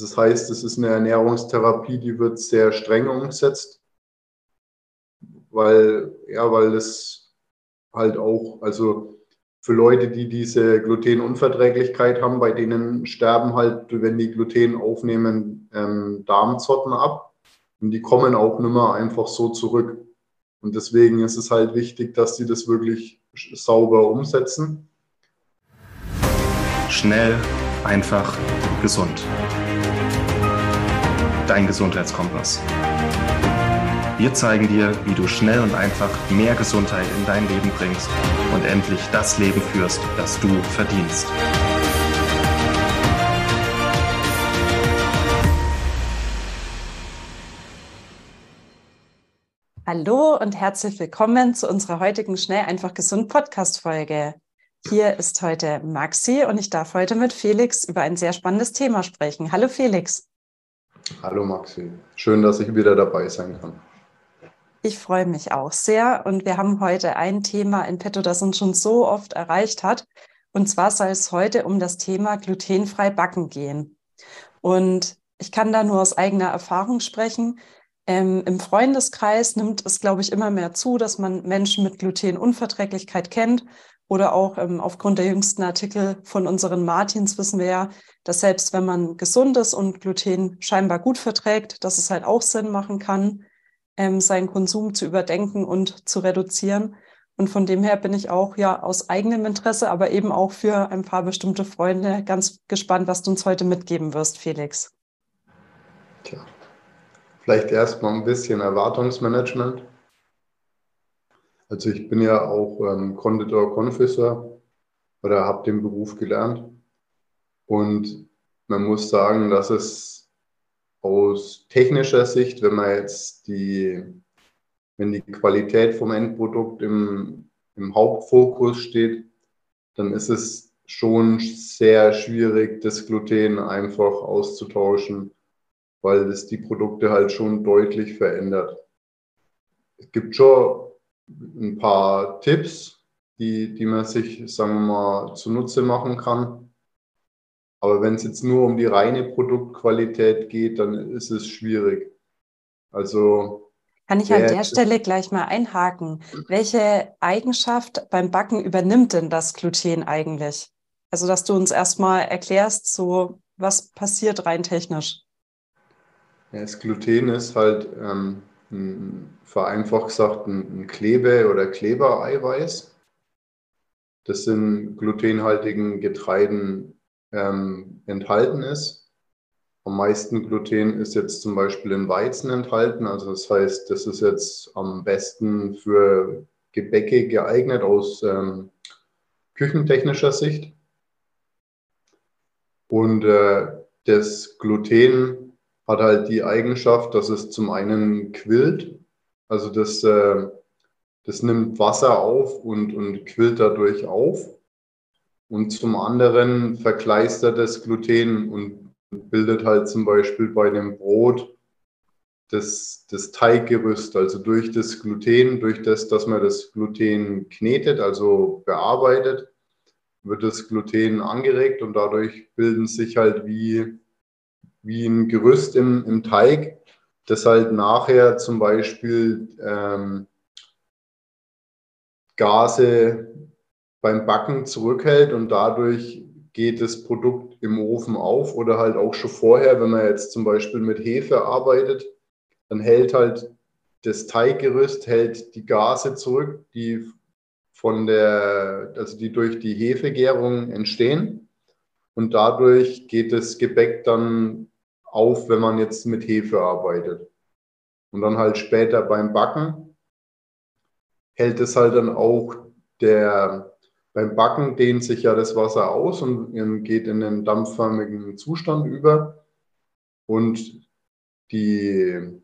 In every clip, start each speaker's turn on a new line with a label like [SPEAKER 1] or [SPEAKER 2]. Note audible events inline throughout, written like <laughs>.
[SPEAKER 1] Das heißt, es ist eine Ernährungstherapie, die wird sehr streng umgesetzt, weil, ja, weil es halt auch, also für Leute, die diese Glutenunverträglichkeit haben, bei denen sterben halt, wenn die Gluten aufnehmen, ähm, Darmzotten ab und die kommen auch nicht mehr einfach so zurück. Und deswegen ist es halt wichtig, dass sie das wirklich sauber umsetzen.
[SPEAKER 2] Schnell, einfach, gesund. Dein Gesundheitskompass. Wir zeigen dir, wie du schnell und einfach mehr Gesundheit in dein Leben bringst und endlich das Leben führst, das du verdienst.
[SPEAKER 3] Hallo und herzlich willkommen zu unserer heutigen Schnell einfach gesund Podcast Folge. Hier ist heute Maxi und ich darf heute mit Felix über ein sehr spannendes Thema sprechen. Hallo Felix.
[SPEAKER 1] Hallo Maxi. Schön, dass ich wieder dabei sein kann.
[SPEAKER 3] Ich freue mich auch sehr und wir haben heute ein Thema in petto, das uns schon so oft erreicht hat. Und zwar soll es heute um das Thema glutenfrei backen gehen. Und ich kann da nur aus eigener Erfahrung sprechen. Ähm, Im Freundeskreis nimmt es, glaube ich, immer mehr zu, dass man Menschen mit Glutenunverträglichkeit kennt. Oder auch ähm, aufgrund der jüngsten Artikel von unseren Martins wissen wir ja, dass selbst wenn man gesund ist und Gluten scheinbar gut verträgt, dass es halt auch Sinn machen kann, ähm, seinen Konsum zu überdenken und zu reduzieren. Und von dem her bin ich auch ja aus eigenem Interesse, aber eben auch für ein paar bestimmte Freunde ganz gespannt, was du uns heute mitgeben wirst, Felix.
[SPEAKER 1] Tja. Vielleicht erstmal ein bisschen Erwartungsmanagement. Also ich bin ja auch ähm, Konditor, Konfisseur oder habe den Beruf gelernt. Und man muss sagen, dass es aus technischer Sicht, wenn man jetzt die, wenn die Qualität vom Endprodukt im, im Hauptfokus steht, dann ist es schon sehr schwierig, das Gluten einfach auszutauschen weil es die Produkte halt schon deutlich verändert. Es gibt schon ein paar Tipps, die, die man sich, sagen wir mal, zunutze machen kann. Aber wenn es jetzt nur um die reine Produktqualität geht, dann ist es schwierig. Also
[SPEAKER 3] kann ich an der Stelle gleich mal einhaken. Welche Eigenschaft beim Backen übernimmt denn das Gluten eigentlich? Also, dass du uns erstmal erklärst, so was passiert rein technisch.
[SPEAKER 1] Ja, das Gluten ist halt ähm, ein, vereinfacht gesagt ein, ein Klebe- oder Klebereiweiß. Das in glutenhaltigen Getreiden ähm, enthalten ist. Am meisten Gluten ist jetzt zum Beispiel in Weizen enthalten. Also das heißt, das ist jetzt am besten für Gebäcke geeignet aus ähm, küchentechnischer Sicht. Und äh, das Gluten hat halt die Eigenschaft, dass es zum einen quillt, also das, äh, das nimmt Wasser auf und, und quillt dadurch auf. Und zum anderen verkleistert das Gluten und bildet halt zum Beispiel bei dem Brot das, das Teiggerüst, also durch das Gluten, durch das, dass man das Gluten knetet, also bearbeitet, wird das Gluten angeregt und dadurch bilden sich halt wie wie ein Gerüst im, im Teig, das halt nachher zum Beispiel ähm, Gase beim Backen zurückhält und dadurch geht das Produkt im Ofen auf oder halt auch schon vorher, wenn man jetzt zum Beispiel mit Hefe arbeitet, dann hält halt das Teiggerüst hält die Gase zurück, die von der, also die durch die Hefegärung entstehen. Und dadurch geht das Gebäck dann auf, wenn man jetzt mit Hefe arbeitet. Und dann halt später beim Backen hält es halt dann auch der, beim Backen dehnt sich ja das Wasser aus und geht in den dampfförmigen Zustand über. Und die,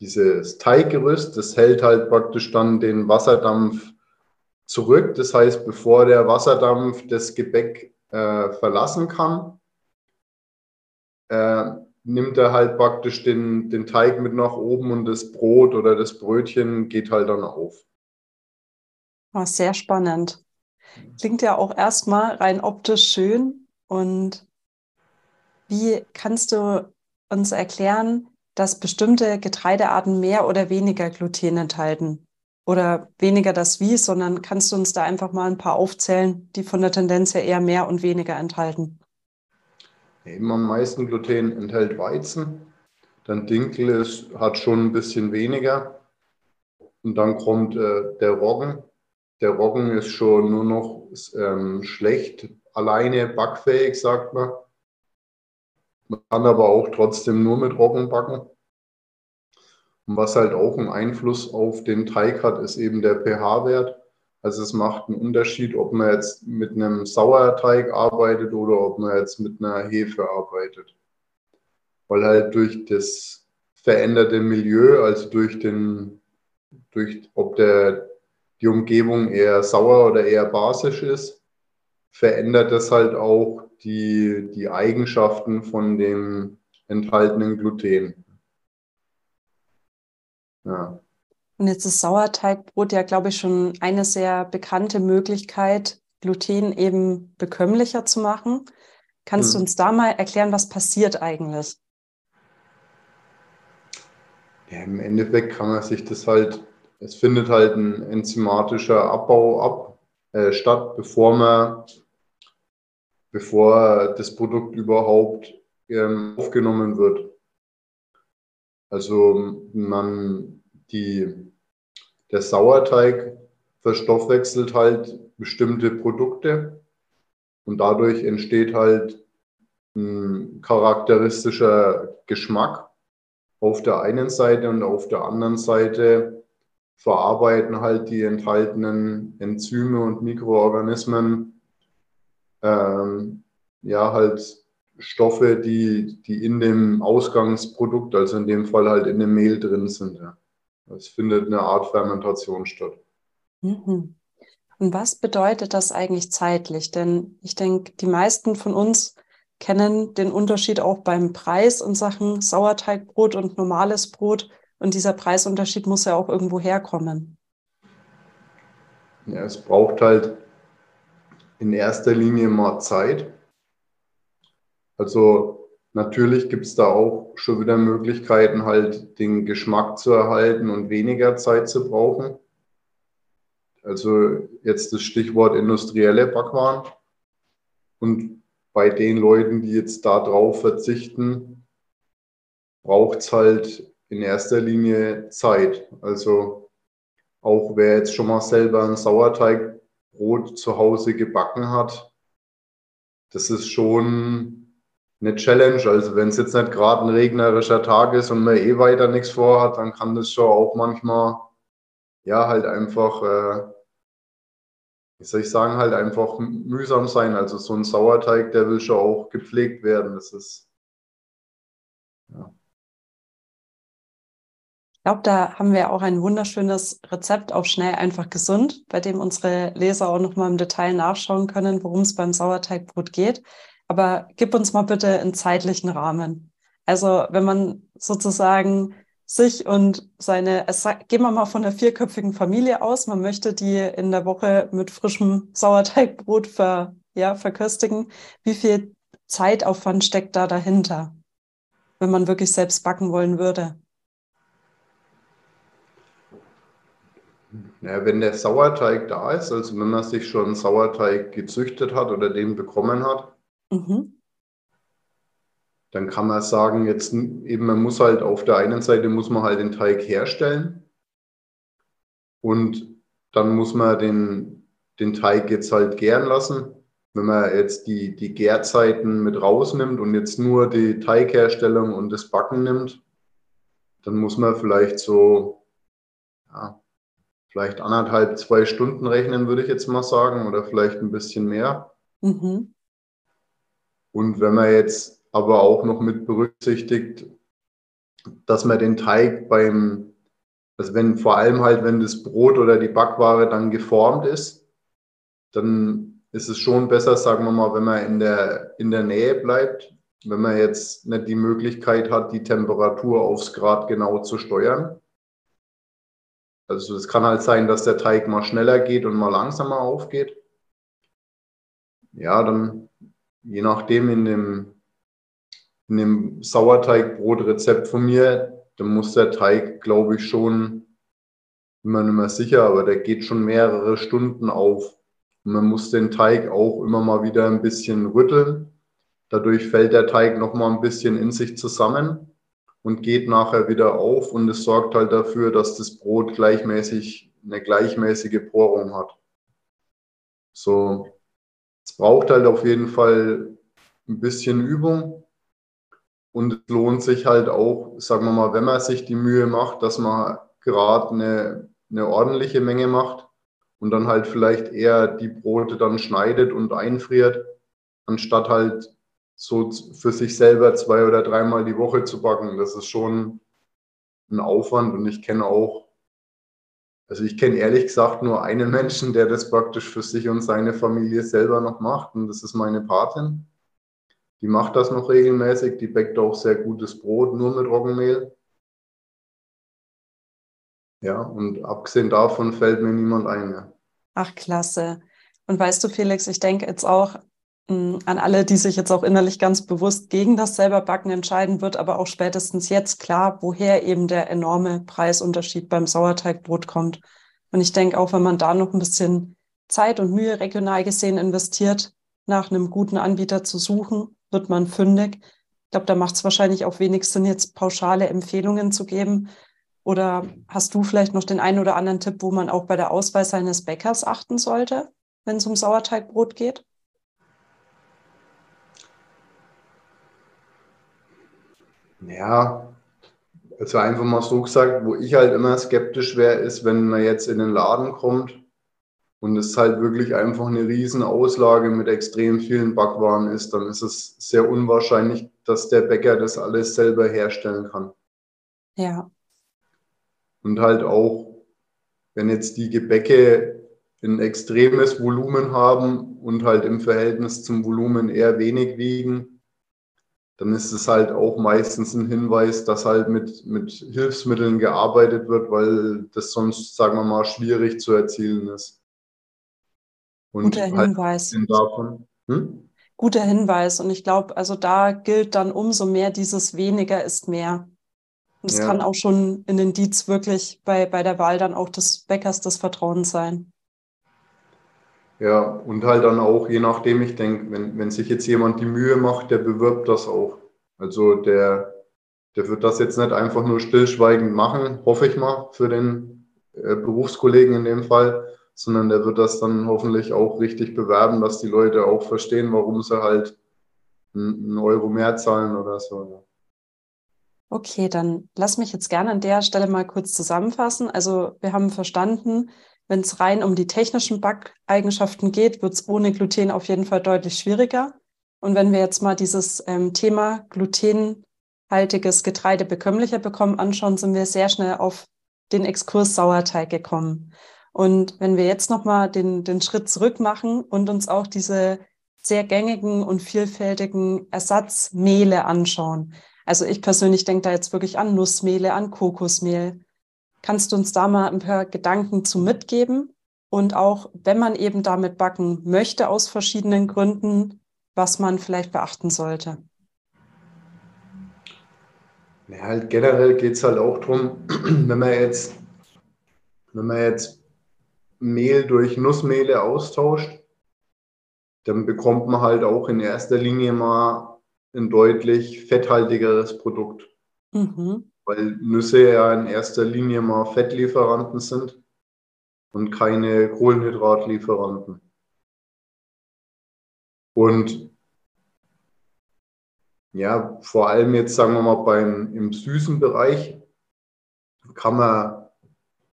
[SPEAKER 1] dieses Teiggerüst, das hält halt praktisch dann den Wasserdampf zurück. Das heißt, bevor der Wasserdampf das Gebäck äh, verlassen kann, äh, nimmt er halt praktisch den, den Teig mit nach oben und das Brot oder das Brötchen geht halt dann auf.
[SPEAKER 3] Oh, sehr spannend. Klingt ja auch erstmal rein optisch schön. Und wie kannst du uns erklären, dass bestimmte Getreidearten mehr oder weniger Gluten enthalten? Oder weniger das Wie, sondern kannst du uns da einfach mal ein paar aufzählen, die von der Tendenz her eher mehr und weniger enthalten?
[SPEAKER 1] Eben am meisten Gluten enthält Weizen. Dann Dinkel ist, hat schon ein bisschen weniger. Und dann kommt äh, der Roggen. Der Roggen ist schon nur noch ähm, schlecht alleine backfähig, sagt man. Man kann aber auch trotzdem nur mit Roggen backen. Und was halt auch einen Einfluss auf den Teig hat, ist eben der pH-Wert. Also es macht einen Unterschied, ob man jetzt mit einem Sauerteig arbeitet oder ob man jetzt mit einer Hefe arbeitet. Weil halt durch das veränderte Milieu, also durch den, durch ob der, die Umgebung eher sauer oder eher basisch ist, verändert das halt auch die, die Eigenschaften von dem enthaltenen Gluten.
[SPEAKER 3] Ja. Und jetzt ist Sauerteigbrot ja, glaube ich, schon eine sehr bekannte Möglichkeit, Gluten eben bekömmlicher zu machen. Kannst hm. du uns da mal erklären, was passiert eigentlich?
[SPEAKER 1] Ja, Im Endeffekt kann man sich das halt, es findet halt ein enzymatischer Abbau ab, äh, statt, bevor man, bevor das Produkt überhaupt ähm, aufgenommen wird. Also man, die, der Sauerteig verstoffwechselt halt bestimmte Produkte und dadurch entsteht halt ein charakteristischer Geschmack auf der einen Seite und auf der anderen Seite verarbeiten halt die enthaltenen Enzyme und Mikroorganismen ähm, ja halt Stoffe, die, die in dem Ausgangsprodukt, also in dem Fall halt in dem Mehl drin sind. Ja. Es findet eine Art Fermentation statt.
[SPEAKER 3] Mhm. Und was bedeutet das eigentlich zeitlich? Denn ich denke, die meisten von uns kennen den Unterschied auch beim Preis in Sachen Sauerteigbrot und normales Brot. Und dieser Preisunterschied muss ja auch irgendwo herkommen.
[SPEAKER 1] Ja, es braucht halt in erster Linie mal Zeit. Also natürlich gibt es da auch schon wieder Möglichkeiten, halt den Geschmack zu erhalten und weniger Zeit zu brauchen. Also jetzt das Stichwort industrielle Backwaren. Und bei den Leuten, die jetzt darauf verzichten, braucht es halt in erster Linie Zeit. Also auch wer jetzt schon mal selber ein Sauerteigbrot zu Hause gebacken hat, das ist schon eine Challenge. Also wenn es jetzt nicht gerade ein regnerischer Tag ist und man eh weiter nichts vorhat, dann kann das schon auch manchmal, ja, halt einfach, äh, wie soll ich sagen, halt einfach mühsam sein. Also so ein Sauerteig, der will schon auch gepflegt werden. Das ist,
[SPEAKER 3] ja. Ich glaube, da haben wir auch ein wunderschönes Rezept auf schnell einfach gesund, bei dem unsere Leser auch nochmal im Detail nachschauen können, worum es beim Sauerteigbrot geht. Aber gib uns mal bitte einen zeitlichen Rahmen. Also wenn man sozusagen sich und seine, es, gehen wir mal von einer vierköpfigen Familie aus, man möchte die in der Woche mit frischem Sauerteigbrot ver, ja, verköstigen. Wie viel Zeitaufwand steckt da dahinter, wenn man wirklich selbst backen wollen würde?
[SPEAKER 1] Ja, wenn der Sauerteig da ist, also wenn man sich schon Sauerteig gezüchtet hat oder den bekommen hat, Mhm. Dann kann man sagen, jetzt eben, man muss halt auf der einen Seite muss man halt den Teig herstellen und dann muss man den, den Teig jetzt halt gären lassen. Wenn man jetzt die, die Gärzeiten mit rausnimmt und jetzt nur die Teigherstellung und das Backen nimmt, dann muss man vielleicht so, ja, vielleicht anderthalb, zwei Stunden rechnen, würde ich jetzt mal sagen, oder vielleicht ein bisschen mehr. Mhm. Und wenn man jetzt aber auch noch mit berücksichtigt, dass man den Teig beim, also wenn vor allem halt, wenn das Brot oder die Backware dann geformt ist, dann ist es schon besser, sagen wir mal, wenn man in der, in der Nähe bleibt, wenn man jetzt nicht die Möglichkeit hat, die Temperatur aufs Grad genau zu steuern. Also es kann halt sein, dass der Teig mal schneller geht und mal langsamer aufgeht. Ja, dann je nachdem in dem, in dem Sauerteigbrotrezept von mir, da muss der Teig, glaube ich, schon, bin mir nicht mehr sicher, aber der geht schon mehrere Stunden auf. Und man muss den Teig auch immer mal wieder ein bisschen rütteln. Dadurch fällt der Teig noch mal ein bisschen in sich zusammen und geht nachher wieder auf und es sorgt halt dafür, dass das Brot gleichmäßig eine gleichmäßige Porung hat. So, es braucht halt auf jeden Fall ein bisschen Übung und es lohnt sich halt auch, sagen wir mal, wenn man sich die Mühe macht, dass man gerade eine, eine ordentliche Menge macht und dann halt vielleicht eher die Brote dann schneidet und einfriert, anstatt halt so für sich selber zwei oder dreimal die Woche zu backen. Das ist schon ein Aufwand und ich kenne auch, also ich kenne ehrlich gesagt nur einen Menschen, der das praktisch für sich und seine Familie selber noch macht und das ist meine Patin. Die macht das noch regelmäßig, die backt auch sehr gutes Brot, nur mit Roggenmehl. Ja, und abgesehen davon fällt mir niemand ein. Ja.
[SPEAKER 3] Ach, klasse. Und weißt du, Felix, ich denke jetzt auch, an alle, die sich jetzt auch innerlich ganz bewusst gegen das selber Backen entscheiden, wird aber auch spätestens jetzt klar, woher eben der enorme Preisunterschied beim Sauerteigbrot kommt. Und ich denke auch, wenn man da noch ein bisschen Zeit und Mühe regional gesehen investiert, nach einem guten Anbieter zu suchen, wird man fündig. Ich glaube, da macht es wahrscheinlich auch wenig Sinn, jetzt pauschale Empfehlungen zu geben. Oder hast du vielleicht noch den einen oder anderen Tipp, wo man auch bei der Auswahl seines Bäckers achten sollte, wenn es um Sauerteigbrot geht?
[SPEAKER 1] Ja, also einfach mal so gesagt, wo ich halt immer skeptisch wäre, ist, wenn man jetzt in den Laden kommt und es halt wirklich einfach eine riesen Auslage mit extrem vielen Backwaren ist, dann ist es sehr unwahrscheinlich, dass der Bäcker das alles selber herstellen kann.
[SPEAKER 3] Ja.
[SPEAKER 1] Und halt auch, wenn jetzt die Gebäcke ein extremes Volumen haben und halt im Verhältnis zum Volumen eher wenig wiegen, dann ist es halt auch meistens ein Hinweis, dass halt mit, mit Hilfsmitteln gearbeitet wird, weil das sonst, sagen wir mal, schwierig zu erzielen ist.
[SPEAKER 3] Und Guter halt Hinweis. Davon, hm? Guter Hinweis. Und ich glaube, also da gilt dann umso mehr dieses weniger ist mehr. Und es ja. kann auch schon ein Indiz wirklich bei, bei der Wahl dann auch des Bäckers des Vertrauens sein.
[SPEAKER 1] Ja, und halt dann auch, je nachdem, ich denke, wenn, wenn sich jetzt jemand die Mühe macht, der bewirbt das auch. Also der, der wird das jetzt nicht einfach nur stillschweigend machen, hoffe ich mal, für den äh, Berufskollegen in dem Fall, sondern der wird das dann hoffentlich auch richtig bewerben, dass die Leute auch verstehen, warum sie halt einen Euro mehr zahlen oder so.
[SPEAKER 3] Okay, dann lass mich jetzt gerne an der Stelle mal kurz zusammenfassen. Also wir haben verstanden, wenn es rein um die technischen Backeigenschaften geht, wird es ohne Gluten auf jeden Fall deutlich schwieriger. Und wenn wir jetzt mal dieses ähm, Thema glutenhaltiges Getreide bekömmlicher bekommen anschauen, sind wir sehr schnell auf den Exkurs Sauerteig gekommen. Und wenn wir jetzt nochmal den, den Schritt zurück machen und uns auch diese sehr gängigen und vielfältigen Ersatzmehle anschauen. Also ich persönlich denke da jetzt wirklich an Nussmehle, an Kokosmehl, Kannst du uns da mal ein paar Gedanken zu mitgeben? Und auch, wenn man eben damit backen möchte, aus verschiedenen Gründen, was man vielleicht beachten sollte?
[SPEAKER 1] Ja, halt generell geht es halt auch darum, <clears throat> wenn man jetzt, wenn man jetzt Mehl durch Nussmehle austauscht, dann bekommt man halt auch in erster Linie mal ein deutlich fetthaltigeres Produkt. Mhm weil Nüsse ja in erster Linie mal Fettlieferanten sind und keine Kohlenhydratlieferanten. Und ja, vor allem jetzt sagen wir mal beim, im süßen Bereich kann man,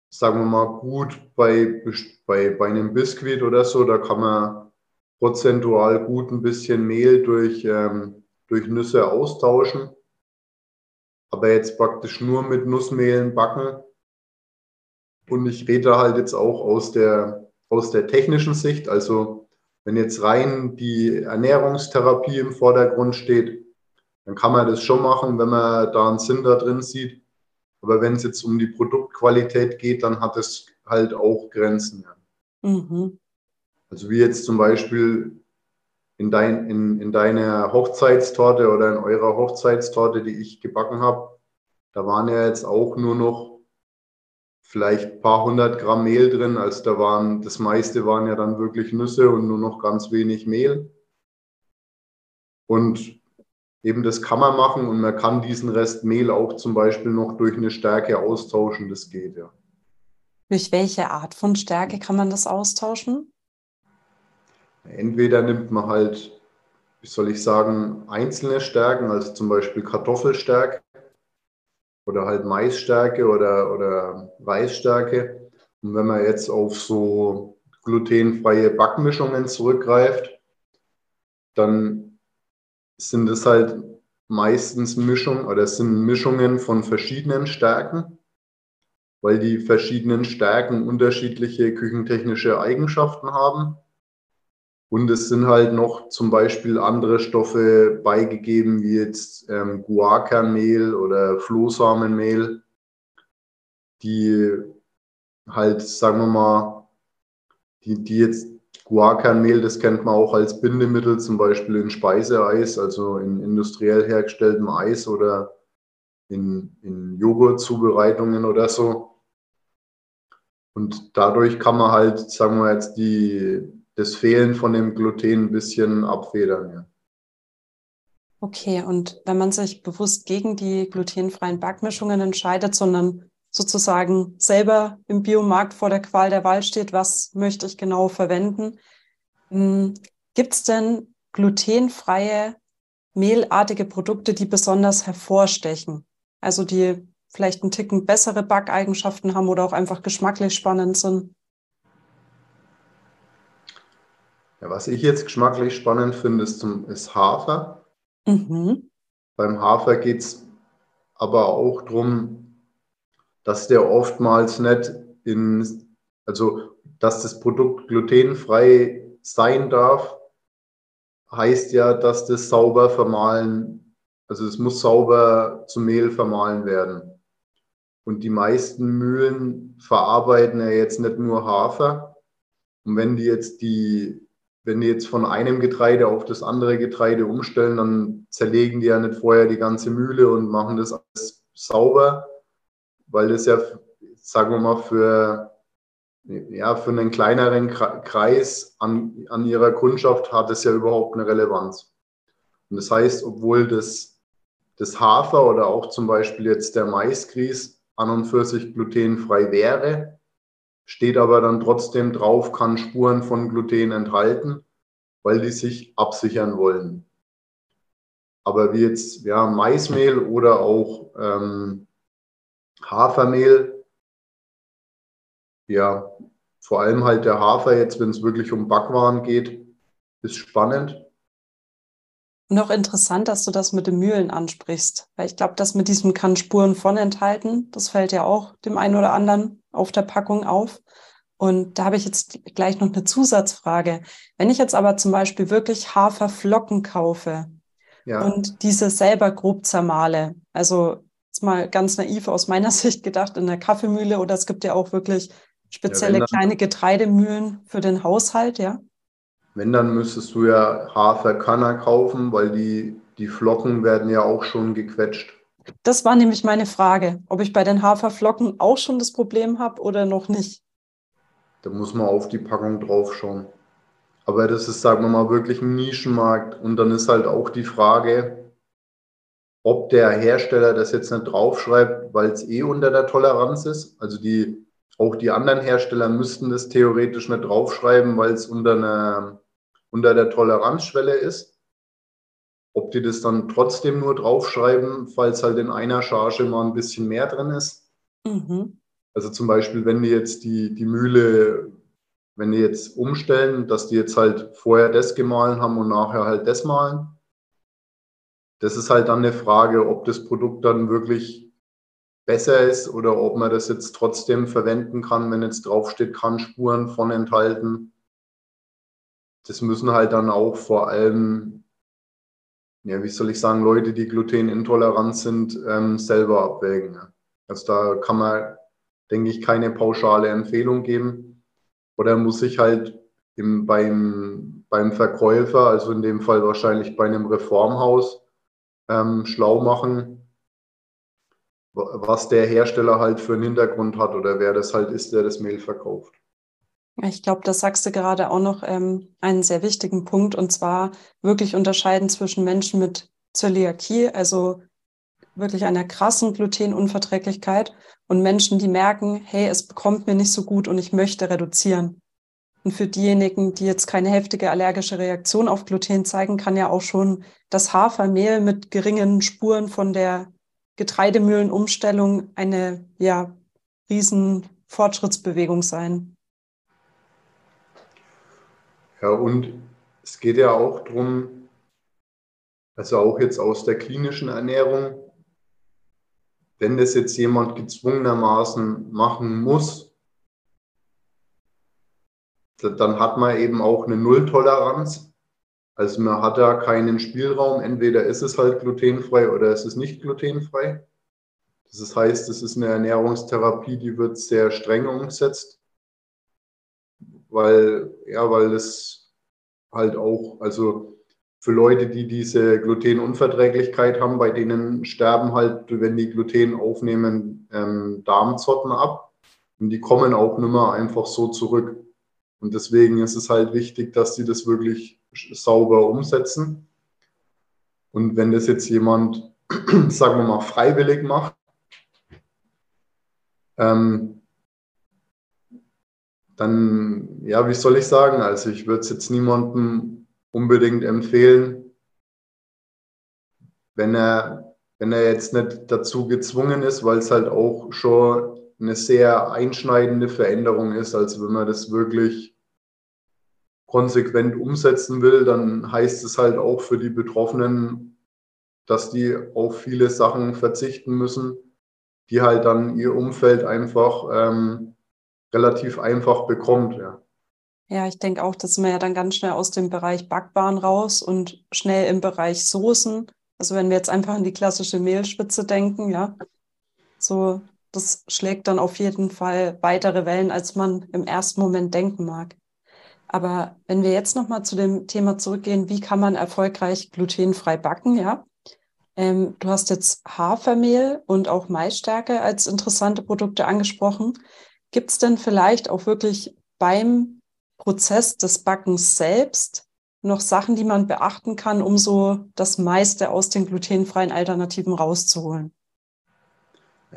[SPEAKER 1] sagen wir mal, gut bei, bei, bei einem Biskuit oder so, da kann man prozentual gut ein bisschen Mehl durch, ähm, durch Nüsse austauschen aber jetzt praktisch nur mit Nussmehlen backen. Und ich rede halt jetzt auch aus der, aus der technischen Sicht. Also wenn jetzt rein die Ernährungstherapie im Vordergrund steht, dann kann man das schon machen, wenn man da einen Sinn da drin sieht. Aber wenn es jetzt um die Produktqualität geht, dann hat es halt auch Grenzen. Mhm. Also wie jetzt zum Beispiel in, dein, in, in deiner Hochzeitstorte oder in eurer Hochzeitstorte, die ich gebacken habe, da waren ja jetzt auch nur noch vielleicht ein paar hundert Gramm Mehl drin. Also da waren, das meiste waren ja dann wirklich Nüsse und nur noch ganz wenig Mehl. Und eben das kann man machen und man kann diesen Rest Mehl auch zum Beispiel noch durch eine Stärke austauschen. Das geht ja.
[SPEAKER 3] Durch welche Art von Stärke kann man das austauschen?
[SPEAKER 1] Entweder nimmt man halt, wie soll ich sagen, einzelne Stärken, also zum Beispiel Kartoffelstärke oder halt Maisstärke oder, oder Reisstärke. Und wenn man jetzt auf so glutenfreie Backmischungen zurückgreift, dann sind es halt meistens Mischungen oder es sind Mischungen von verschiedenen Stärken, weil die verschiedenen Stärken unterschiedliche küchentechnische Eigenschaften haben. Und es sind halt noch zum Beispiel andere Stoffe beigegeben, wie jetzt ähm, Guarkernmehl oder Flohsamenmehl, die halt, sagen wir mal, die, die jetzt Guarkernmehl, das kennt man auch als Bindemittel, zum Beispiel in Speiseeis, also in industriell hergestelltem Eis oder in, in Joghurtzubereitungen oder so. Und dadurch kann man halt, sagen wir jetzt, die, das Fehlen von dem Gluten ein bisschen abfedern. Ja.
[SPEAKER 3] Okay, und wenn man sich bewusst gegen die glutenfreien Backmischungen entscheidet, sondern sozusagen selber im Biomarkt vor der Qual der Wahl steht, was möchte ich genau verwenden, hm, gibt es denn glutenfreie, mehlartige Produkte, die besonders hervorstechen? Also die vielleicht einen Ticken bessere Backeigenschaften haben oder auch einfach geschmacklich spannend sind?
[SPEAKER 1] Ja, was ich jetzt geschmacklich spannend finde, ist, zum, ist Hafer. Mhm. Beim Hafer geht es aber auch darum, dass der oftmals nicht in, also dass das Produkt glutenfrei sein darf, heißt ja, dass das sauber vermahlen, also es muss sauber zu Mehl vermahlen werden. Und die meisten Mühlen verarbeiten ja jetzt nicht nur Hafer. Und wenn die jetzt die wenn die jetzt von einem Getreide auf das andere Getreide umstellen, dann zerlegen die ja nicht vorher die ganze Mühle und machen das alles sauber, weil das ja, sagen wir mal, für, ja, für einen kleineren Kreis an, an ihrer Kundschaft hat es ja überhaupt eine Relevanz. Und das heißt, obwohl das, das Hafer oder auch zum Beispiel jetzt der Maisgrieß an und für sich glutenfrei wäre, steht aber dann trotzdem drauf, kann Spuren von Gluten enthalten, weil die sich absichern wollen. Aber wie jetzt ja, Maismehl oder auch ähm, Hafermehl, ja, vor allem halt der Hafer jetzt, wenn es wirklich um Backwaren geht, ist spannend.
[SPEAKER 3] Noch interessant, dass du das mit den Mühlen ansprichst, weil ich glaube, das mit diesem kann Spuren von enthalten. Das fällt ja auch dem einen oder anderen auf der Packung auf. Und da habe ich jetzt gleich noch eine Zusatzfrage. Wenn ich jetzt aber zum Beispiel wirklich Haferflocken kaufe ja. und diese selber grob zermahle, also jetzt mal ganz naiv aus meiner <laughs> Sicht gedacht in der Kaffeemühle oder es gibt ja auch wirklich spezielle ja, kleine Getreidemühlen für den Haushalt, ja?
[SPEAKER 1] Wenn, dann müsstest du ja Haferkanner kaufen, weil die, die Flocken werden ja auch schon gequetscht.
[SPEAKER 3] Das war nämlich meine Frage, ob ich bei den Haferflocken auch schon das Problem habe oder noch nicht.
[SPEAKER 1] Da muss man auf die Packung drauf schauen. Aber das ist, sagen wir mal, wirklich ein Nischenmarkt. Und dann ist halt auch die Frage, ob der Hersteller das jetzt nicht draufschreibt, weil es eh unter der Toleranz ist. Also die, auch die anderen Hersteller müssten das theoretisch nicht draufschreiben, weil es unter, einer, unter der Toleranzschwelle ist ob die das dann trotzdem nur draufschreiben, falls halt in einer Charge mal ein bisschen mehr drin ist. Mhm. Also zum Beispiel, wenn die jetzt die, die Mühle, wenn die jetzt umstellen, dass die jetzt halt vorher das gemahlen haben und nachher halt das malen. Das ist halt dann eine Frage, ob das Produkt dann wirklich besser ist oder ob man das jetzt trotzdem verwenden kann, wenn jetzt draufsteht, kann Spuren von enthalten. Das müssen halt dann auch vor allem ja, wie soll ich sagen, Leute, die glutenintolerant sind, ähm, selber abwägen. Also da kann man, denke ich, keine pauschale Empfehlung geben. Oder muss sich halt im, beim, beim Verkäufer, also in dem Fall wahrscheinlich bei einem Reformhaus, ähm, schlau machen, was der Hersteller halt für einen Hintergrund hat oder wer das halt ist, der das Mehl verkauft.
[SPEAKER 3] Ich glaube, das sagst du gerade auch noch ähm, einen sehr wichtigen Punkt und zwar wirklich unterscheiden zwischen Menschen mit Zöliakie, also wirklich einer krassen Glutenunverträglichkeit und Menschen, die merken, hey, es bekommt mir nicht so gut und ich möchte reduzieren. Und für diejenigen, die jetzt keine heftige allergische Reaktion auf Gluten zeigen, kann ja auch schon das Hafermehl mit geringen Spuren von der Getreidemühlenumstellung eine ja, riesen Fortschrittsbewegung sein.
[SPEAKER 1] Ja, und es geht ja auch darum, also auch jetzt aus der klinischen Ernährung, wenn das jetzt jemand gezwungenermaßen machen muss, dann hat man eben auch eine Nulltoleranz. Also man hat da keinen Spielraum. Entweder ist es halt glutenfrei oder es ist nicht glutenfrei. Das heißt, es ist eine Ernährungstherapie, die wird sehr streng umgesetzt, weil, ja, weil das halt auch, also für Leute, die diese Glutenunverträglichkeit haben, bei denen sterben halt, wenn die Gluten aufnehmen, ähm, Darmzotten ab. Und die kommen auch nicht mehr einfach so zurück. Und deswegen ist es halt wichtig, dass sie das wirklich sauber umsetzen. Und wenn das jetzt jemand, <clears throat> sagen wir mal, freiwillig macht, ähm, dann, ja, wie soll ich sagen? Also ich würde es jetzt niemandem unbedingt empfehlen, wenn er, wenn er jetzt nicht dazu gezwungen ist, weil es halt auch schon eine sehr einschneidende Veränderung ist. Also wenn man das wirklich konsequent umsetzen will, dann heißt es halt auch für die Betroffenen, dass die auf viele Sachen verzichten müssen, die halt dann ihr Umfeld einfach ähm, relativ einfach bekommt. Ja.
[SPEAKER 3] Ja, ich denke auch, dass wir ja dann ganz schnell aus dem Bereich Backbaren raus und schnell im Bereich Soßen. Also wenn wir jetzt einfach an die klassische Mehlspitze denken, ja, so das schlägt dann auf jeden Fall weitere Wellen, als man im ersten Moment denken mag. Aber wenn wir jetzt nochmal zu dem Thema zurückgehen, wie kann man erfolgreich glutenfrei backen, ja? Ähm, du hast jetzt Hafermehl und auch Maisstärke als interessante Produkte angesprochen. Gibt es denn vielleicht auch wirklich beim Prozess des Backens selbst noch Sachen, die man beachten kann, um so das meiste aus den glutenfreien Alternativen rauszuholen?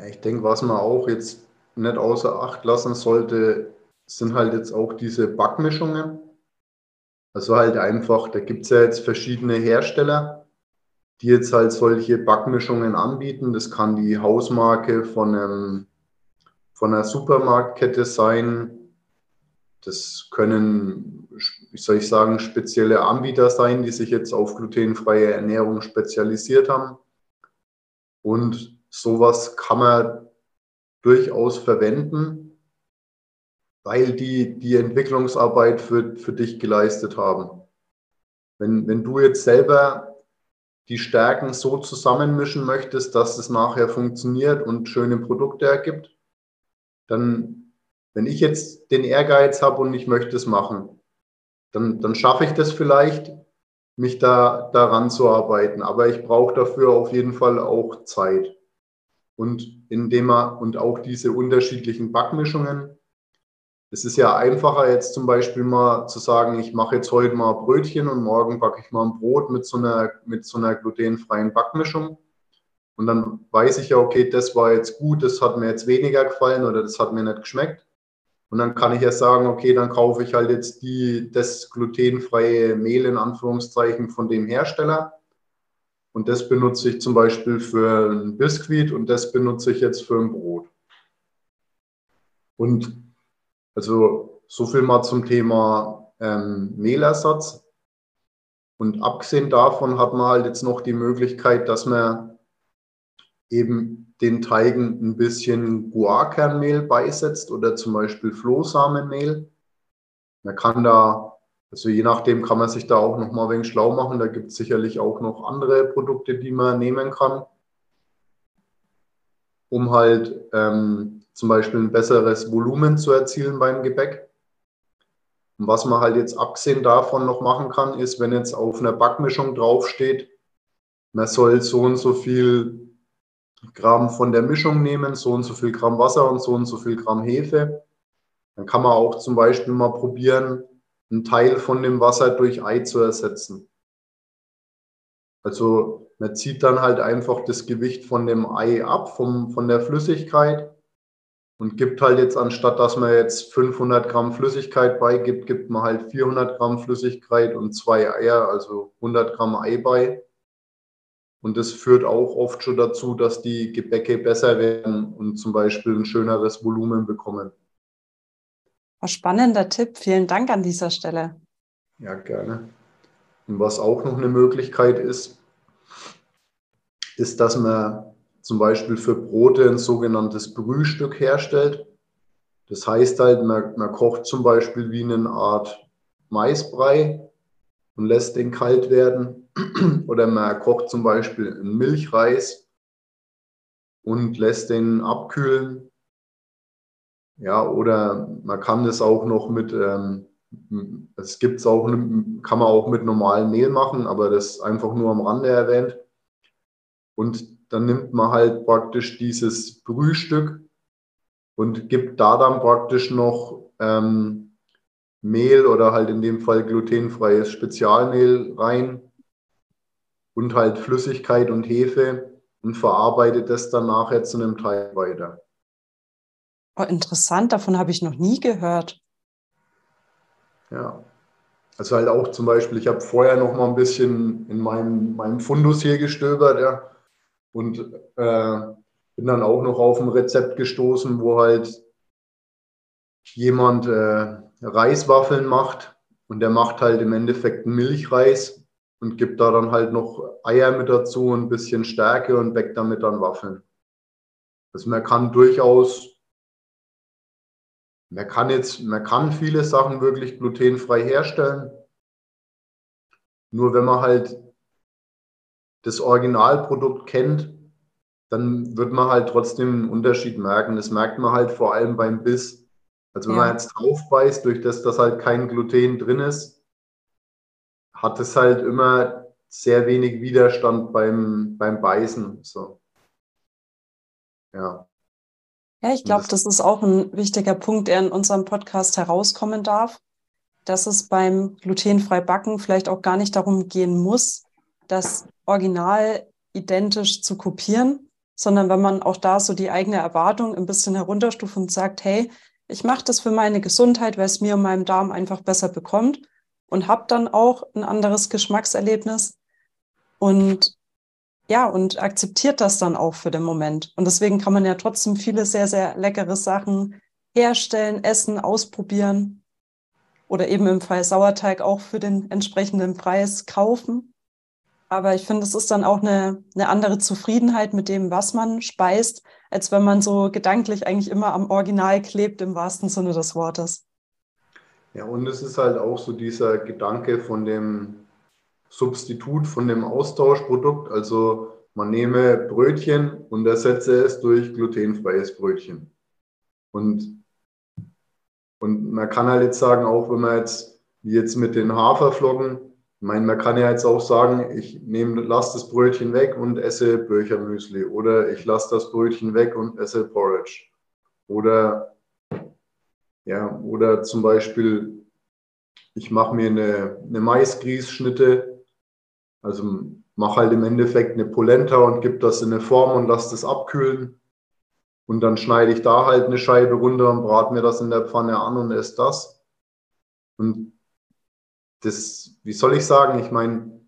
[SPEAKER 1] Ich denke, was man auch jetzt nicht außer Acht lassen sollte, sind halt jetzt auch diese Backmischungen. Also halt einfach, da gibt es ja jetzt verschiedene Hersteller, die jetzt halt solche Backmischungen anbieten. Das kann die Hausmarke von, einem, von einer Supermarktkette sein, das können, wie soll ich sagen, spezielle Anbieter sein, die sich jetzt auf glutenfreie Ernährung spezialisiert haben. Und sowas kann man durchaus verwenden, weil die die Entwicklungsarbeit für, für dich geleistet haben. Wenn, wenn du jetzt selber die Stärken so zusammenmischen möchtest, dass es nachher funktioniert und schöne Produkte ergibt, dann wenn ich jetzt den Ehrgeiz habe und ich möchte es machen, dann, dann schaffe ich das vielleicht, mich da daran zu arbeiten. Aber ich brauche dafür auf jeden Fall auch Zeit. Und indem man, und auch diese unterschiedlichen Backmischungen. Es ist ja einfacher, jetzt zum Beispiel mal zu sagen, ich mache jetzt heute mal Brötchen und morgen backe ich mal ein Brot mit so einer, mit so einer glutenfreien Backmischung. Und dann weiß ich ja, okay, das war jetzt gut, das hat mir jetzt weniger gefallen oder das hat mir nicht geschmeckt. Und dann kann ich ja sagen, okay, dann kaufe ich halt jetzt die, das glutenfreie Mehl in Anführungszeichen von dem Hersteller. Und das benutze ich zum Beispiel für ein Biskuit und das benutze ich jetzt für ein Brot. Und also so viel mal zum Thema ähm, Mehlersatz. Und abgesehen davon hat man halt jetzt noch die Möglichkeit, dass man eben den Teigen ein bisschen Guarkernmehl beisetzt oder zum Beispiel Flohsamenmehl. Man kann da, also je nachdem kann man sich da auch noch mal ein wenig schlau machen. Da gibt es sicherlich auch noch andere Produkte, die man nehmen kann, um halt ähm, zum Beispiel ein besseres Volumen zu erzielen beim Gebäck. Und was man halt jetzt abgesehen davon noch machen kann, ist, wenn jetzt auf einer Backmischung draufsteht, man soll so und so viel Gramm von der Mischung nehmen, so und so viel Gramm Wasser und so und so viel Gramm Hefe. Dann kann man auch zum Beispiel mal probieren, einen Teil von dem Wasser durch Ei zu ersetzen. Also man zieht dann halt einfach das Gewicht von dem Ei ab, vom, von der Flüssigkeit und gibt halt jetzt, anstatt dass man jetzt 500 Gramm Flüssigkeit beigibt, gibt man halt 400 Gramm Flüssigkeit und zwei Eier, also 100 Gramm Ei bei. Und das führt auch oft schon dazu, dass die Gebäcke besser werden und zum Beispiel ein schöneres Volumen bekommen.
[SPEAKER 3] Ein spannender Tipp. Vielen Dank an dieser Stelle.
[SPEAKER 1] Ja, gerne. Und was auch noch eine Möglichkeit ist, ist, dass man zum Beispiel für Brote ein sogenanntes Brühstück herstellt. Das heißt halt, man, man kocht zum Beispiel wie eine Art Maisbrei und lässt den kalt werden. <clears throat> Oder man kocht zum Beispiel einen Milchreis und lässt den abkühlen. Ja, oder man kann das auch noch mit, ähm, es gibt's auch, kann man auch mit normalem Mehl machen, aber das einfach nur am Rande erwähnt. Und dann nimmt man halt praktisch dieses Brühstück und gibt da dann praktisch noch ähm, Mehl oder halt in dem Fall glutenfreies Spezialmehl rein und halt Flüssigkeit und Hefe und verarbeitet das dann nachher zu einem Teil weiter.
[SPEAKER 3] Oh, interessant, davon habe ich noch nie gehört.
[SPEAKER 1] Ja, also halt auch zum Beispiel, ich habe vorher noch mal ein bisschen in meinem, meinem Fundus hier gestöbert, ja, und äh, bin dann auch noch auf ein Rezept gestoßen, wo halt jemand äh, Reiswaffeln macht und der macht halt im Endeffekt Milchreis und gibt da dann halt noch Eier mit dazu und ein bisschen Stärke und backt damit dann Waffeln. Also man kann durchaus, man kann jetzt, man kann viele Sachen wirklich glutenfrei herstellen. Nur wenn man halt das Originalprodukt kennt, dann wird man halt trotzdem einen Unterschied merken. Das merkt man halt vor allem beim Biss. Also wenn ja. man jetzt drauf beißt, durch das, dass halt kein Gluten drin ist, hat es halt immer sehr wenig Widerstand beim, beim Beißen. So.
[SPEAKER 3] Ja. Ja, ich glaube, das, das ist auch ein wichtiger Punkt, der in unserem Podcast herauskommen darf, dass es beim glutenfrei Backen vielleicht auch gar nicht darum gehen muss, das Original identisch zu kopieren, sondern wenn man auch da so die eigene Erwartung ein bisschen herunterstuft und sagt, hey, ich mache das für meine Gesundheit, weil es mir und meinem Darm einfach besser bekommt und habe dann auch ein anderes Geschmackserlebnis. Und ja, und akzeptiert das dann auch für den Moment. Und deswegen kann man ja trotzdem viele sehr, sehr leckere Sachen herstellen, essen, ausprobieren oder eben im Fall Sauerteig auch für den entsprechenden Preis kaufen. Aber ich finde, es ist dann auch eine, eine andere Zufriedenheit mit dem, was man speist, als wenn man so gedanklich eigentlich immer am Original klebt, im wahrsten Sinne des Wortes.
[SPEAKER 1] Ja, und es ist halt auch so dieser Gedanke von dem Substitut, von dem Austauschprodukt. Also man nehme Brötchen und ersetze es durch glutenfreies Brötchen. Und, und man kann halt jetzt sagen, auch wenn man jetzt, wie jetzt mit den Haferflocken, ich meine, man kann ja jetzt auch sagen, ich nehme, lasse das Brötchen weg und esse Böchermüsli oder ich lasse das Brötchen weg und esse Porridge. Oder, ja, oder zum Beispiel, ich mache mir eine, eine Maisgrießschnitte, also mache halt im Endeffekt eine Polenta und gebe das in eine Form und lasse das abkühlen. Und dann schneide ich da halt eine Scheibe runter und brate mir das in der Pfanne an und esse das. Und das, wie soll ich sagen, ich meine,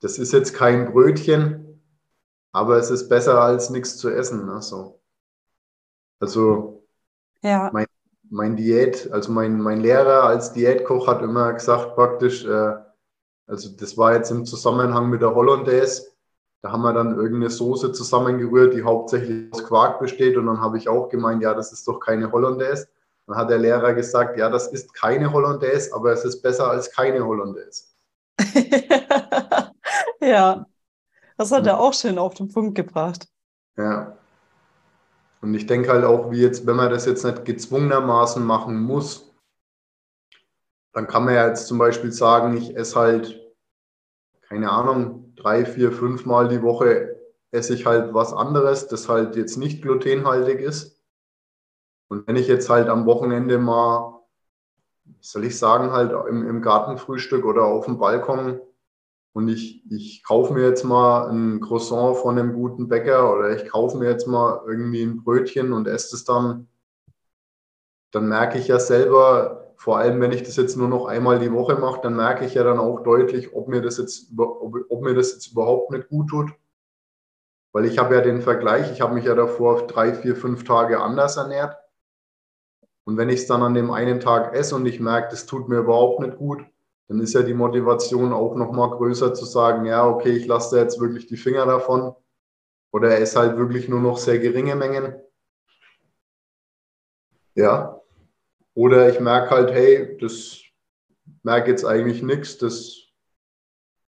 [SPEAKER 1] das ist jetzt kein Brötchen, aber es ist besser als nichts zu essen. Ne? So. Also ja. mein, mein Diät, also mein, mein Lehrer als Diätkoch hat immer gesagt, praktisch, äh, also das war jetzt im Zusammenhang mit der Hollandaise, da haben wir dann irgendeine Soße zusammengerührt, die hauptsächlich aus Quark besteht und dann habe ich auch gemeint, ja, das ist doch keine Hollandaise. Dann hat der Lehrer gesagt, ja, das ist keine Hollandaise, aber es ist besser als keine Hollandaise. <laughs>
[SPEAKER 3] ja, das hat er auch schön auf den Punkt gebracht.
[SPEAKER 1] Ja. Und ich denke halt auch, wie jetzt, wenn man das jetzt nicht gezwungenermaßen machen muss, dann kann man ja jetzt zum Beispiel sagen, ich esse halt, keine Ahnung, drei, vier, fünf Mal die Woche esse ich halt was anderes, das halt jetzt nicht glutenhaltig ist. Und wenn ich jetzt halt am Wochenende mal, soll ich sagen, halt im, im Gartenfrühstück oder auf dem Balkon und ich, ich kaufe mir jetzt mal ein Croissant von einem guten Bäcker oder ich kaufe mir jetzt mal irgendwie ein Brötchen und esse es dann, dann merke ich ja selber, vor allem wenn ich das jetzt nur noch einmal die Woche mache, dann merke ich ja dann auch deutlich, ob mir das jetzt, ob, ob mir das jetzt überhaupt nicht gut tut. Weil ich habe ja den Vergleich, ich habe mich ja davor drei, vier, fünf Tage anders ernährt. Und wenn ich es dann an dem einen Tag esse und ich merke, das tut mir überhaupt nicht gut, dann ist ja die Motivation auch noch mal größer zu sagen, ja, okay, ich lasse da jetzt wirklich die Finger davon. Oder er ist halt wirklich nur noch sehr geringe Mengen. Ja. Oder ich merke halt, hey, das merke jetzt eigentlich nichts, das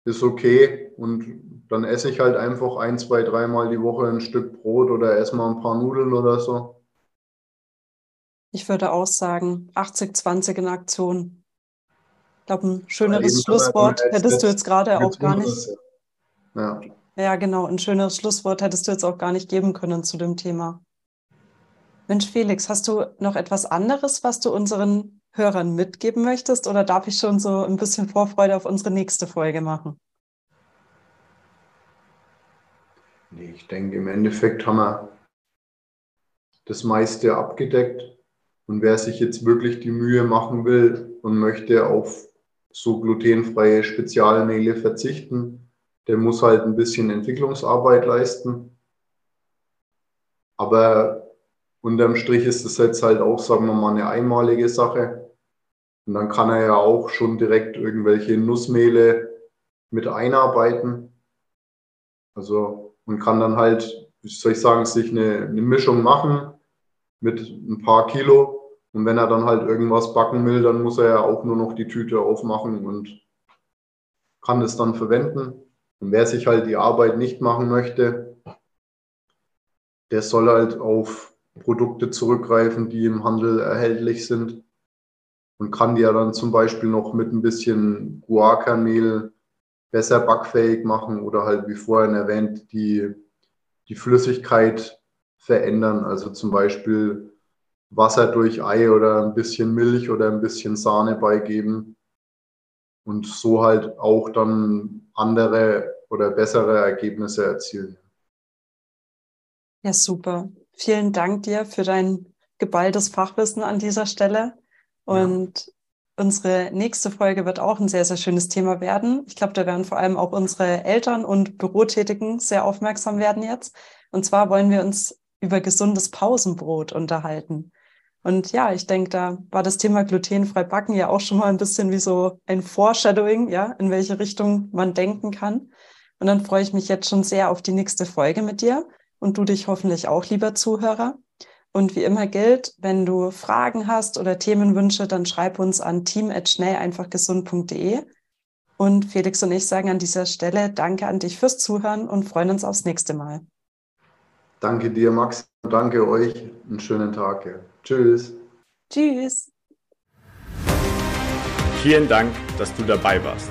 [SPEAKER 1] ist okay. Und dann esse ich halt einfach ein, zwei, dreimal die Woche ein Stück Brot oder esse mal ein paar Nudeln oder so.
[SPEAKER 3] Ich würde auch sagen, 80-20 in Aktion. Ich glaube, ein schöneres Schlusswort hättest du jetzt gerade auch gar nicht. Ja. ja, genau, ein schöneres Schlusswort hättest du jetzt auch gar nicht geben können zu dem Thema. Mensch, Felix, hast du noch etwas anderes, was du unseren Hörern mitgeben möchtest? Oder darf ich schon so ein bisschen Vorfreude auf unsere nächste Folge machen?
[SPEAKER 1] Nee, ich denke, im Endeffekt haben wir das meiste abgedeckt. Und wer sich jetzt wirklich die Mühe machen will und möchte auf so glutenfreie Spezialmehle verzichten. Der muss halt ein bisschen Entwicklungsarbeit leisten. Aber unterm Strich ist das jetzt halt auch, sagen wir mal, eine einmalige Sache. Und dann kann er ja auch schon direkt irgendwelche Nussmehle mit einarbeiten. Also man kann dann halt, wie soll ich sagen, sich eine, eine Mischung machen mit ein paar Kilo und wenn er dann halt irgendwas backen will, dann muss er ja auch nur noch die Tüte aufmachen und kann es dann verwenden. Und wer sich halt die Arbeit nicht machen möchte, der soll halt auf Produkte zurückgreifen, die im Handel erhältlich sind und kann die ja dann zum Beispiel noch mit ein bisschen Guaca-Mehl besser backfähig machen oder halt wie vorhin erwähnt die, die Flüssigkeit verändern. Also zum Beispiel Wasser durch Ei oder ein bisschen Milch oder ein bisschen Sahne beigeben und so halt auch dann andere oder bessere Ergebnisse erzielen.
[SPEAKER 3] Ja, super. Vielen Dank dir für dein geballtes Fachwissen an dieser Stelle. Und ja. unsere nächste Folge wird auch ein sehr, sehr schönes Thema werden. Ich glaube, da werden vor allem auch unsere Eltern und Bürotätigen sehr aufmerksam werden jetzt. Und zwar wollen wir uns über gesundes Pausenbrot unterhalten. Und ja, ich denke, da war das Thema glutenfrei backen ja auch schon mal ein bisschen wie so ein Foreshadowing, ja, in welche Richtung man denken kann. Und dann freue ich mich jetzt schon sehr auf die nächste Folge mit dir und du dich hoffentlich auch, lieber Zuhörer. Und wie immer gilt, wenn du Fragen hast oder Themenwünsche, dann schreib uns an team@schnelleinfachgesund.de. Und Felix und ich sagen an dieser Stelle Danke an dich fürs Zuhören und freuen uns aufs nächste Mal.
[SPEAKER 1] Danke dir, Max. Danke euch. Einen schönen Tag. Ja. Tschüss.
[SPEAKER 3] Tschüss.
[SPEAKER 4] Vielen Dank, dass du dabei warst.